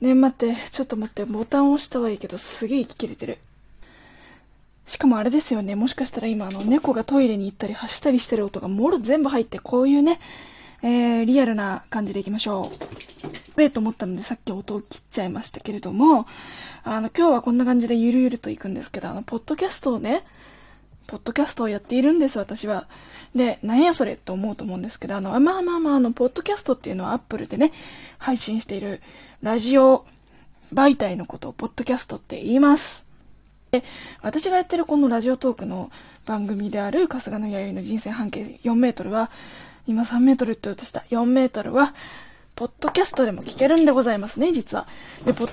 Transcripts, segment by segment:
ね待って、ちょっと待って、ボタン押したはいいけど、すげえ息切れてる。しかもあれですよね、もしかしたら今、あの、猫がトイレに行ったり走ったりしてる音がもろ全部入って、こういうね、えー、リアルな感じでいきましょう。べえと思ったのでさっき音を切っちゃいましたけれども、あの、今日はこんな感じでゆるゆると行くんですけど、あの、ポッドキャストをね、ポッドキャストをやっているんです、私は。で、なんやそれと思うと思うんですけど、あの、まあまあまあ、あの、ポッドキャストっていうのはアップルでね、配信しているラジオ媒体のことをポッドキャストって言います。で、私がやってるこの Radiotalk の番組である春日の弥生の人生半径4メートルは、今3メートルって言おうとした4メートルは、ポッドキャストでも聞けるんでございますね、実は。で、ポッ、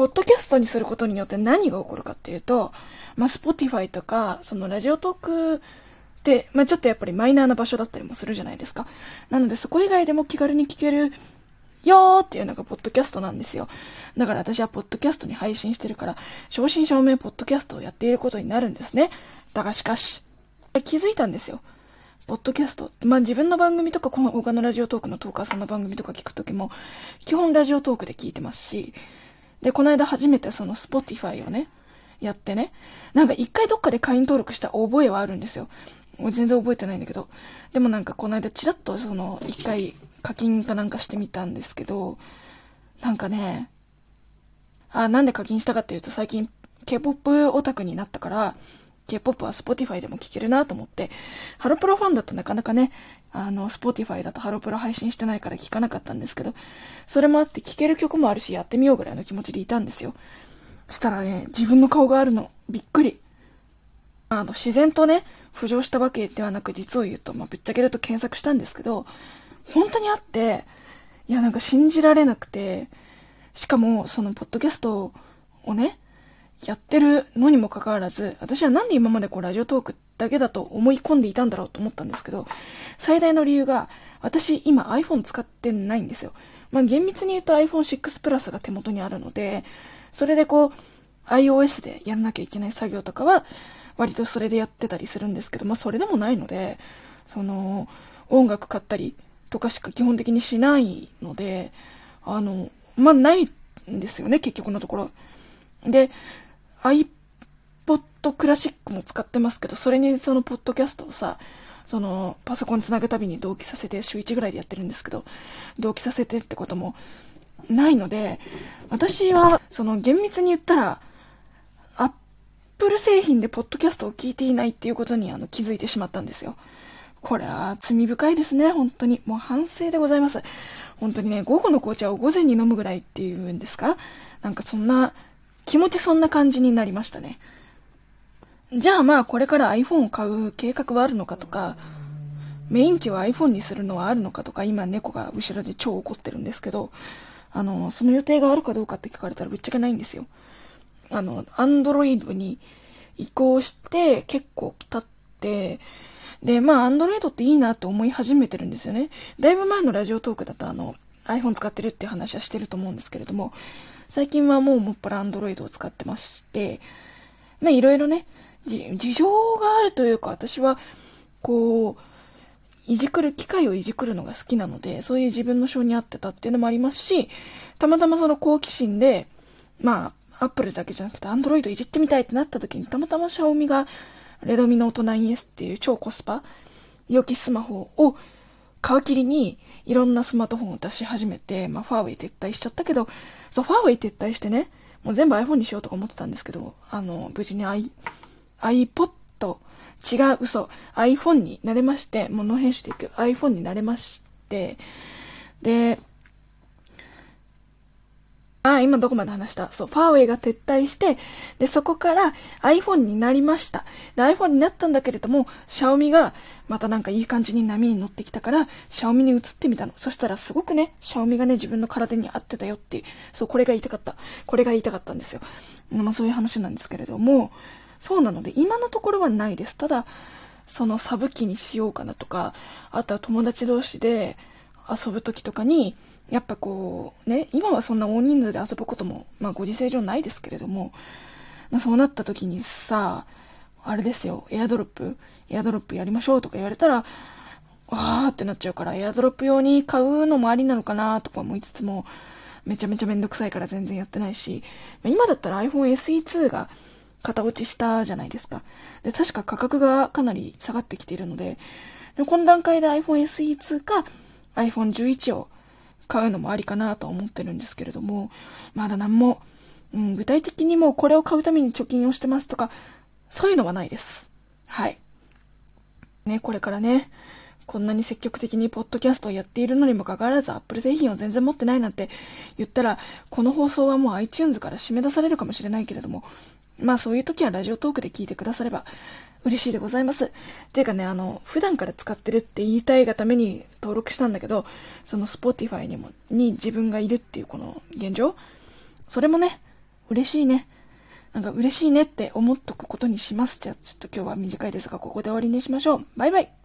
ポッドキャストにすることによって何が起こるかっていうと、まあ、 Spotify とか、その Radiotalk って、まあ、ちょっとやっぱりマイナーな場所だったりもするじゃないですか。なので、そこ以外でも気軽に聞けるよーっていうのがポッドキャストなんですよ。だから私はポッドキャストに配信してるから、正真正銘ポッドキャストをやっていることになるんですね。だがしかし、気づいたんですよ。ポッドキャスト。まあ自分の番組とか、この他のラジオトークのトーカーさんの番組とか聞くときも、基本ラジオトークで聞いてますし、で、この間初めてその Spotify をね、やってね、なんか一回どっかで会員登録した覚えはあるんですよ。もう全然覚えてないんだけど。でもなんかこの間チラッとその一回課金かなんかしてみたんですけど、なんかね、あ、なんで課金したかっていうと最近 K-POP オタクになったから、K-POP は Spotify でも聴けるなと思って、ハロプロファンだとなかなかね、あの、Spotify だとハロプロ配信してないから聴かなかったんですけど、それもあって聴ける曲もあるし、やってみようぐらいの気持ちでいたんですよ。したらね、自分の顔があるの、びっくり。あの、自然とね、浮上したわけではなく、実を言うと、まあ、ぶっちゃけると検索したんですけど、本当にあって、いや、なんか信じられなくて、しかも、その、ポッドキャストをね、やってるのにもかかわらず、私はなんで今までこうラジオトークだけだと思い込んでいたんだろうと思ったんですけど、最大の理由が、私今 iPhone 使ってないんですよ。まあ厳密に言うと iPhone6 プラスが手元にあるので、それでこう、iOS でやらなきゃいけない作業とかは、割とそれでやってたりするんですけど、まあそれでもないので、その、音楽買ったりとかしか基本的にしないので、あの、まあないんですよね、結局のところ。で、iPod クラシックも使ってますけど、それにそのポッドキャストをさ、そのパソコンつなぐたびに同期させて、週1ぐらいでやってるんですけど、同期させてってこともないので、私は、その厳密に言ったら、アップル製品でポッドキャストを聞いていないっていうことにあの気づいてしまったんですよ。これは罪深いですね、本当に。もう反省でございます。本当にね、午後の紅茶を午前に飲むぐらいっていうんですか？なんかそんな気持ちそんな感じになりましたね。じゃあまあこれから iPhone を買う計画はあるのかとか、メイン機を iPhone にするのはあるのかとか、今猫が後ろで超怒ってるんですけど、あの、その予定があるかどうかって聞かれたらぶっちゃけないんですよ。あの、Android に移行して結構経って、で、まあ Android っていいなって思い始めてるんですよね。だいぶ前のラジオトークだとあの、iPhone 使ってるって話はしてると思うんですけれども、最近はもうもっぱら Android を使ってまして、まあいろいろね、事情があるというか、私は、こう、いじくる、機械をいじくるのが好きなので、そういう自分の性に合ってたっていうのもありますし、たまたまその好奇心で、まあ、アップルだけじゃなくて、アンドロイドいじってみたいってなった時に、たまたまシャオミが、レドミノート 9S っていう超コスパ、良きスマホを皮切りに、いろんなスマートフォンを出し始めて、まあ、ファーウェイ撤退しちゃったけど、そう、ファーウェイ撤退してね、もう全部 iPhone にしようとか思ってたんですけど、あの、無事に i、iPod、違う、嘘、iPhone になれまして、もう脳編集でいく iPhone になれまして、で、今どこまで話した？そう、ファーウェイが撤退して、で、そこから iPhone になりました。で、iPhone になったんだけれども、シャオミが、またなんかいい感じに波に乗ってきたから、シャオミに移ってみたの。そしたらすごくね、シャオミがね、自分の体に合ってたよっていう、そう、これが言いたかった。これが言いたかったんですよ。まあそういう話なんですけれども、そうなので、今のところはないです。ただ、そのサブ機にしようかなとか、あとは友達同士で遊ぶ時とかに、やっぱこう、ね、今はそんな大人数で遊ぶことも、まあご時世上ないですけれども、まあ、そうなった時にさ、あれですよ、エアドロップ、エアドロップやりましょうとか言われたら、わーってなっちゃうから、エアドロップ用に買うのもありなのかなとか思いつつも、めちゃめちゃめんどくさいから全然やってないし、今だったら iPhone SE2 が型落ちしたじゃないですか。で、確か価格がかなり下がってきているので、でこの段階で iPhone SE2 か iPhone11 を買うのもありかなと思ってるんですけれども、まだ何も、うん、具体的にもうこれを買うために貯金をしてますとか、そういうのはないです。はい。ね、これからね、こんなに積極的にポッドキャストをやっているのにもかかわらず Apple 製品を全然持ってないなんて言ったら、この放送はもう iTunes から締め出されるかもしれないけれども、まあそういう時はラジオトークで聞いてくだされば嬉しいでございます。ていうかね、あの、普段から使ってるって言いたいがために登録したんだけど、その Spotify にも、に自分がいるっていうこの現状それもね、嬉しいね。なんか嬉しいねって思っとくことにします。じゃあちょっと今日は短いですが、ここで終わりにしましょう。バイバイ